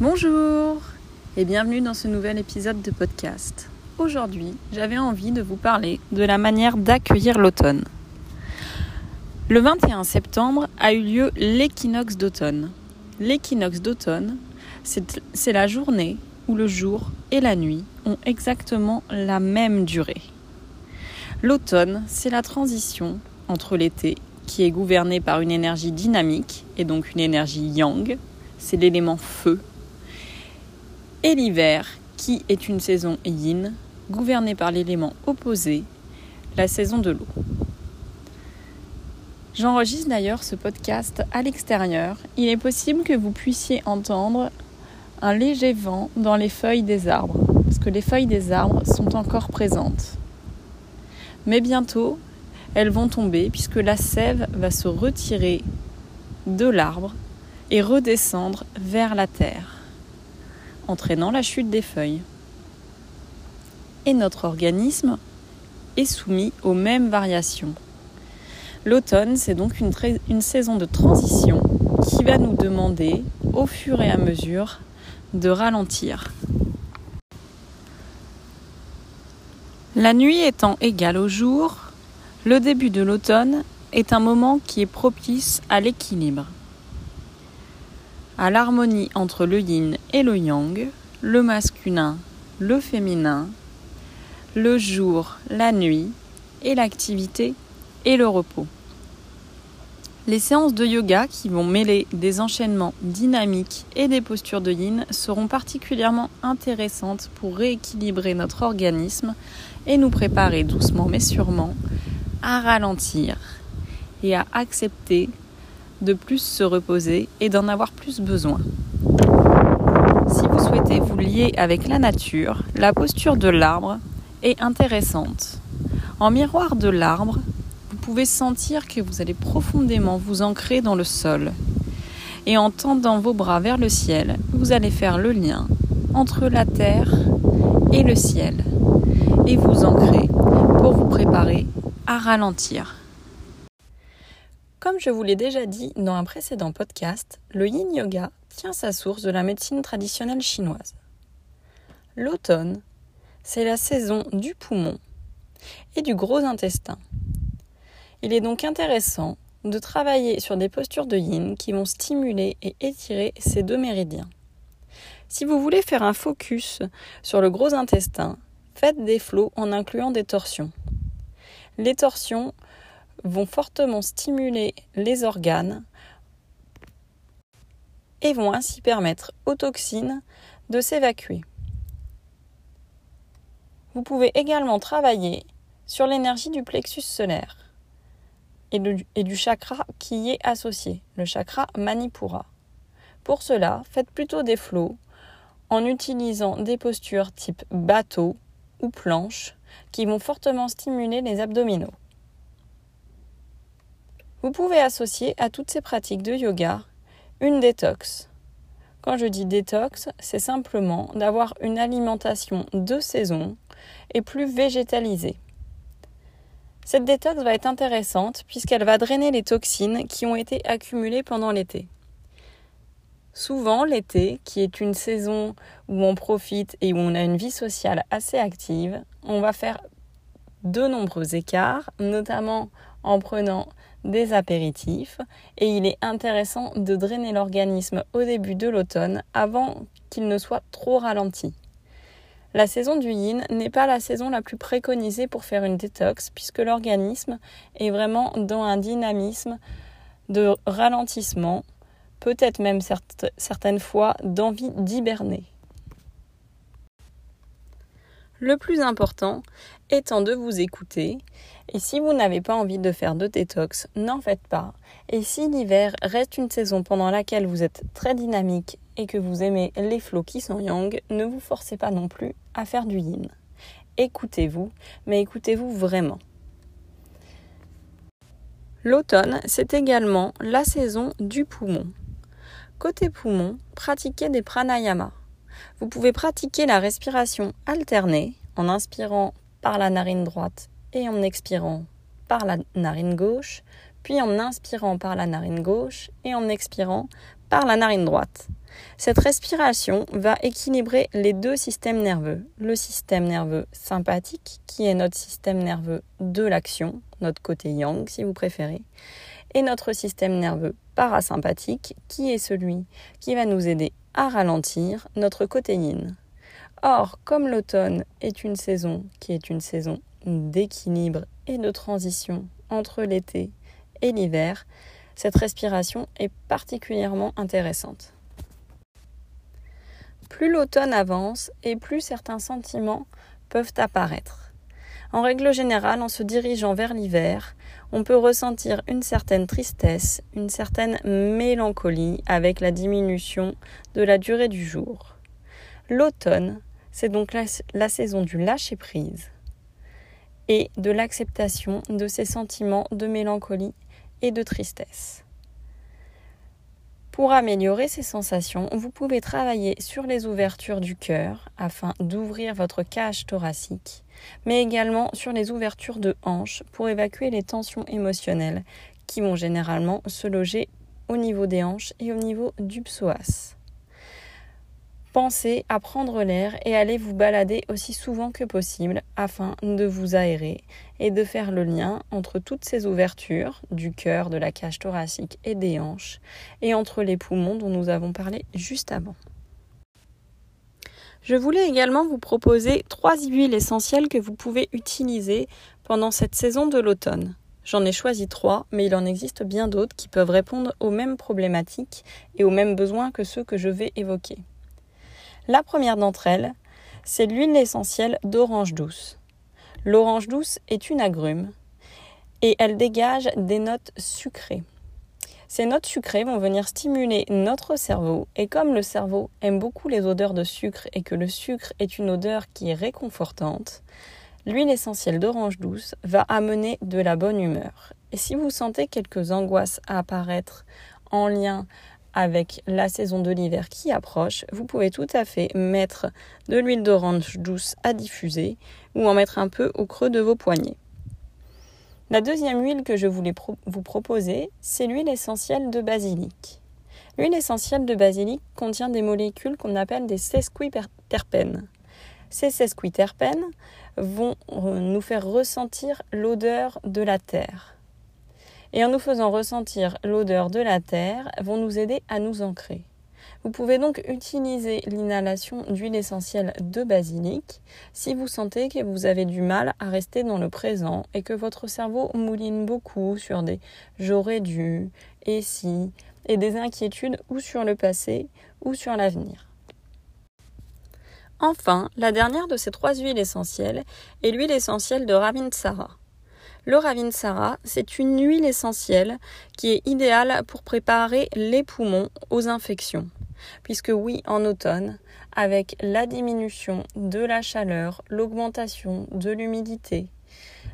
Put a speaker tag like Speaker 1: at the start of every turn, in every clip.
Speaker 1: Bonjour et bienvenue dans ce nouvel épisode de podcast. Aujourd'hui, j'avais envie de vous parler de la manière d'accueillir l'automne. Le 21 septembre a eu lieu l'équinoxe d'automne. L'équinoxe d'automne, c'est la journée où le jour et la nuit ont exactement la même durée. L'automne, c'est la transition entre l'été, qui est gouverné par une énergie dynamique, et donc une énergie yang, c'est l'élément feu, et l'hiver, qui est une saison yin, gouvernée par l'élément opposé, la saison de l'eau. J'enregistre d'ailleurs ce podcast à l'extérieur. Il est possible que vous puissiez entendre un léger vent dans les feuilles des arbres, parce que les feuilles des arbres sont encore présentes. Mais bientôt, elles vont tomber puisque la sève va se retirer de l'arbre et redescendre vers la terre, entraînant la chute des feuilles. Et notre organisme est soumis aux mêmes variations. L'automne, c'est donc une, saison de transition qui va nous demander, au fur et à mesure, de ralentir. La nuit étant égale au jour, le début de l'automne est un moment qui est propice à l'équilibre, à l'harmonie entre le yin et le yang, le masculin, le féminin, le jour, la nuit, et l'activité et le repos. Les séances de yoga qui vont mêler des enchaînements dynamiques et des postures de yin seront particulièrement intéressantes pour rééquilibrer notre organisme et nous préparer doucement mais sûrement à ralentir et à accepter de plus se reposer et d'en avoir plus besoin. Si vous souhaitez vous lier avec la nature, la posture de l'arbre est intéressante. En miroir de l'arbre, vous pouvez sentir que vous allez profondément vous ancrer dans le sol. Et en tendant vos bras vers le ciel, vous allez faire le lien entre la terre et le ciel. Et vous ancrer pour vous préparer à ralentir. Comme je vous l'ai déjà dit dans un précédent podcast, le yin yoga tient sa source de la médecine traditionnelle chinoise. L'automne, c'est la saison du poumon et du gros intestin. Il est donc intéressant de travailler sur des postures de yin qui vont stimuler et étirer ces deux méridiens. Si vous voulez faire un focus sur le gros intestin, faites des flots en incluant des torsions. Les torsions vont fortement stimuler les organes et vont ainsi permettre aux toxines de s'évacuer. Vous pouvez également travailler sur l'énergie du plexus solaire et, du chakra qui y est associé, le chakra Manipura. Pour cela, faites plutôt des flots en utilisant des postures type bateau ou planche qui vont fortement stimuler les abdominaux. Vous pouvez associer à toutes ces pratiques de yoga une détox. Quand je dis détox, c'est simplement d'avoir une alimentation de saison et plus végétalisée. Cette détox va être intéressante puisqu'elle va drainer les toxines qui ont été accumulées pendant l'été. Souvent, l'été, qui est une saison où on profite et où on a une vie sociale assez active, on va faire de nombreux écarts, notamment en prenant des apéritifs, et il est intéressant de drainer l'organisme au début de l'automne avant qu'il ne soit trop ralenti. La saison du yin n'est pas la saison la plus préconisée pour faire une détox puisque l'organisme est vraiment dans un dynamisme de ralentissement, peut-être même certaines fois d'envie d'hiberner. Le plus important étant de vous écouter. Et si vous n'avez pas envie de faire de détox, n'en faites pas. Et si l'hiver reste une saison pendant laquelle vous êtes très dynamique et que vous aimez les flots qui sont yang, ne vous forcez pas non plus à faire du yin. Écoutez-vous, mais écoutez-vous vraiment. L'automne, c'est également la saison du poumon. Côté poumon, pratiquez des pranayamas. Vous pouvez pratiquer la respiration alternée en inspirant par la narine droite et en expirant par la narine gauche, puis en inspirant par la narine gauche et en expirant par la narine droite. Cette respiration va équilibrer les deux systèmes nerveux. Le système nerveux sympathique, qui est notre système nerveux de l'action, notre côté yang si vous préférez, et notre système nerveux parasympathique, qui est celui qui va nous aider ralentir notre côté yin. Or, comme l'automne est une saison qui est une saison d'équilibre et de transition entre l'été et l'hiver, cette respiration est particulièrement intéressante. Plus l'automne avance et plus certains sentiments peuvent apparaître. En règle générale, en se dirigeant vers l'hiver, on peut ressentir une certaine tristesse, une certaine mélancolie avec la diminution de la durée du jour. L'automne, c'est donc la, saison du lâcher-prise et de l'acceptation de ces sentiments de mélancolie et de tristesse. Pour améliorer ces sensations, vous pouvez travailler sur les ouvertures du cœur afin d'ouvrir votre cage thoracique, mais également sur les ouvertures de hanches pour évacuer les tensions émotionnelles qui vont généralement se loger au niveau des hanches et au niveau du psoas. Pensez à prendre l'air et allez vous balader aussi souvent que possible afin de vous aérer et de faire le lien entre toutes ces ouvertures du cœur, de la cage thoracique et des hanches et entre les poumons dont nous avons parlé juste avant. Je voulais également vous proposer trois huiles essentielles que vous pouvez utiliser pendant cette saison de l'automne. J'en ai choisi trois, mais il en existe bien d'autres qui peuvent répondre aux mêmes problématiques et aux mêmes besoins que ceux que je vais évoquer. La première d'entre elles, c'est l'huile essentielle d'orange douce. L'orange douce est une agrume et elle dégage des notes sucrées. Ces notes sucrées vont venir stimuler notre cerveau et comme le cerveau aime beaucoup les odeurs de sucre et que le sucre est une odeur qui est réconfortante, l'huile essentielle d'orange douce va amener de la bonne humeur. Et si vous sentez quelques angoisses apparaître en lien avec la saison de l'hiver qui approche, vous pouvez tout à fait mettre de l'huile d'orange douce à diffuser ou en mettre un peu au creux de vos poignets. La deuxième huile que je voulais vous proposer, c'est l'huile essentielle de basilic. L'huile essentielle de basilic contient des molécules qu'on appelle des sesquiterpènes. Ces sesquiterpènes vont euh, nous faire ressentir l'odeur de la terre et en nous faisant ressentir l'odeur de la terre, vont nous aider à nous ancrer. Vous pouvez donc utiliser l'inhalation d'huile essentielle de basilic si vous sentez que vous avez du mal à rester dans le présent et que votre cerveau mouline beaucoup sur des j'aurais dû et si et des inquiétudes ou sur le passé ou sur l'avenir. Enfin, la dernière de ces trois huiles essentielles est l'huile essentielle de Ravinsara. Le Ravinsara, c'est une huile essentielle qui est idéale pour préparer les poumons aux infections. Puisque oui, en automne, avec la diminution de la chaleur, l'augmentation de l'humidité,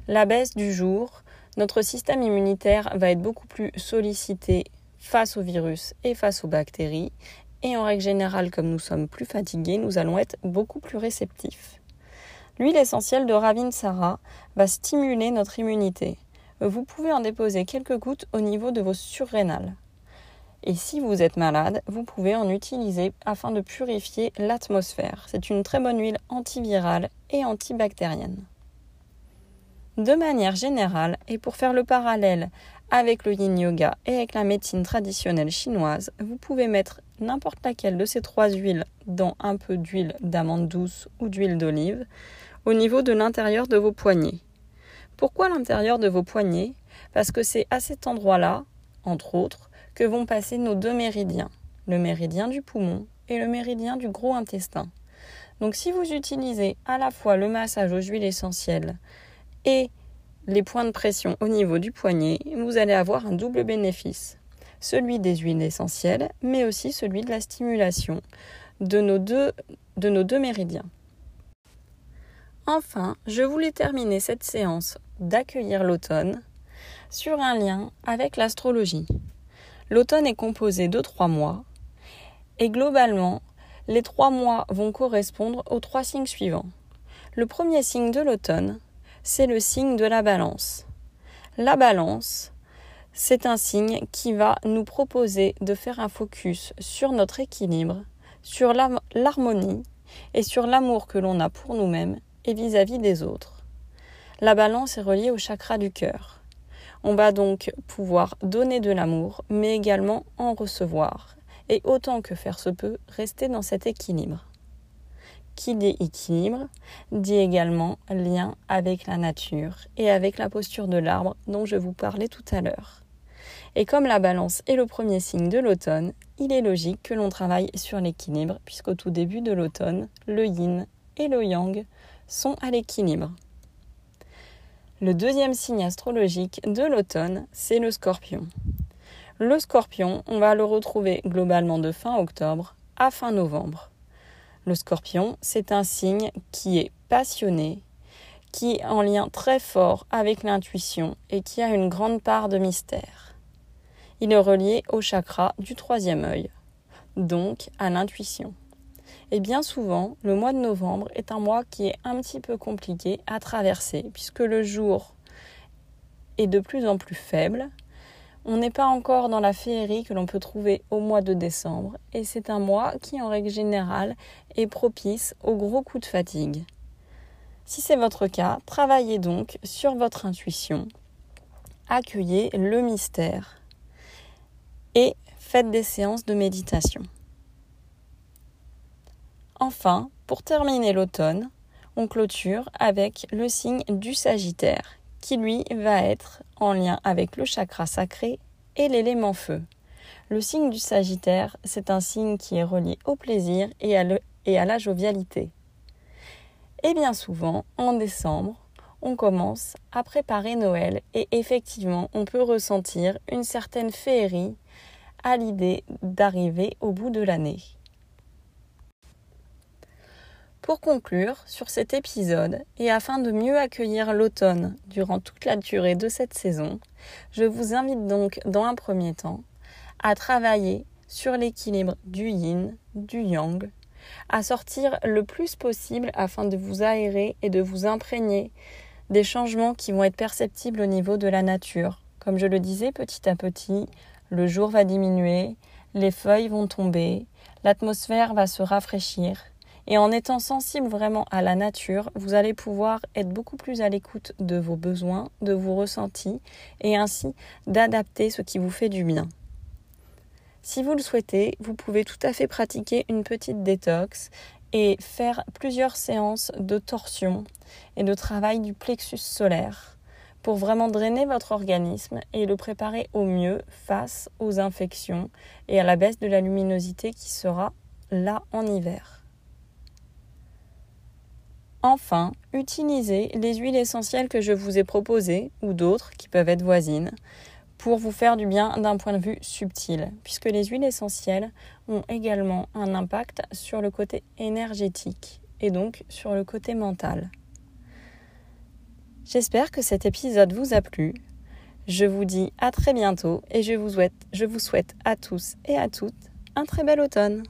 Speaker 1: la baisse du jour, notre système immunitaire va être beaucoup plus sollicité face aux virus et face aux bactéries. Et en règle générale, comme nous sommes plus fatigués, nous allons être beaucoup plus réceptifs. L'huile essentielle de Ravinsara va stimuler notre immunité. Vous pouvez en déposer quelques gouttes au niveau de vos surrénales. Et si vous êtes malade, vous pouvez en utiliser afin de purifier l'atmosphère. C'est une très bonne huile antivirale et antibactérienne. De manière générale, et pour faire le parallèle avec le yin yoga et avec la médecine traditionnelle chinoise, vous pouvez mettre n'importe laquelle de ces trois huiles dans un peu d'huile d'amande douce ou d'huile d'olive au niveau de l'intérieur de vos poignets. Pourquoi l'intérieur de vos poignets? Parce que c'est à cet endroit-là, entre autres, que vont passer nos deux méridiens, le méridien du poumon et le méridien du gros intestin. Donc si vous utilisez à la fois le massage aux huiles essentielles et les points de pression au niveau du poignet, vous allez avoir un double bénéfice. Celui des huiles essentielles, mais aussi celui de la stimulation de nos deux, de nos deux méridiens. Enfin, je voulais terminer cette séance d'accueillir l'automne sur un lien avec l'astrologie. L'automne est composé de trois mois et globalement, les trois mois vont correspondre aux trois signes suivants. Le premier signe de l'automne, c'est le signe de la balance. La balance, c'est un signe qui va nous proposer de faire un focus sur notre équilibre, sur l'harmonie et sur l'amour que l'on a pour nous-mêmes vis-à-vis des autres. La balance est reliée au chakra du cœur. On va donc pouvoir donner de l'amour, mais également en recevoir, et autant que faire se peut, rester dans cet équilibre. Qui dit équilibre dit également lien avec la nature et avec la posture de l'arbre dont je vous parlais tout à l'heure. Et comme la balance est le premier signe de l'automne, il est logique que l'on travaille sur l'équilibre, puisqu'au tout début de l'automne, le yin et le yang sont à l'équilibre. Le deuxième signe astrologique de l'automne, c'est le scorpion. Le scorpion, on va le retrouver globalement de fin octobre à fin novembre. Le scorpion, c'est un signe qui est passionné, qui est en lien très fort avec l'intuition et qui a une grande part de mystère. Il est relié au chakra du troisième œil, donc à l'intuition. Et bien souvent, le mois de novembre est un mois qui est un petit peu compliqué à traverser, puisque le jour est de plus en plus faible, on n'est pas encore dans la féerie que l'on peut trouver au mois de décembre, et c'est un mois qui, en règle générale, est propice aux gros coups de fatigue. Si c'est votre cas, travaillez donc sur votre intuition, accueillez le mystère et faites des séances de méditation. Enfin, pour terminer l'automne, on clôture avec le signe du Sagittaire qui lui va être en lien avec le chakra sacré et l'élément feu. Le signe du Sagittaire, c'est un signe qui est relié au plaisir et à, la jovialité. Et bien souvent, en décembre, on commence à préparer Noël et effectivement, on peut ressentir une certaine féerie à l'idée d'arriver au bout de l'année. Pour conclure sur cet épisode, et afin de mieux accueillir l'automne durant toute la durée de cette saison, je vous invite donc dans un premier temps à travailler sur l'équilibre du yin, du yang, à sortir le plus possible afin de vous aérer et de vous imprégner des changements qui vont être perceptibles au niveau de la nature. Comme je le disais, petit à petit, le jour va diminuer, les feuilles vont tomber, l'atmosphère va se rafraîchir et en étant sensible vraiment à la nature, vous allez pouvoir être beaucoup plus à l'écoute de vos besoins, de vos ressentis, et ainsi d'adapter ce qui vous fait du bien. Si vous le souhaitez, vous pouvez tout à fait pratiquer une petite détox et faire plusieurs séances de torsion et de travail du plexus solaire pour vraiment drainer votre organisme et le préparer au mieux face aux infections et à la baisse de la luminosité qui sera là en hiver. Enfin, utilisez les huiles essentielles que je vous ai proposées ou d'autres qui peuvent être voisines pour vous faire du bien d'un point de vue subtil, puisque les huiles essentielles ont également un impact sur le côté énergétique et donc sur le côté mental. J'espère que cet épisode vous a plu. Je vous dis à très bientôt et je vous souhaite, à tous et à toutes un très bel automne.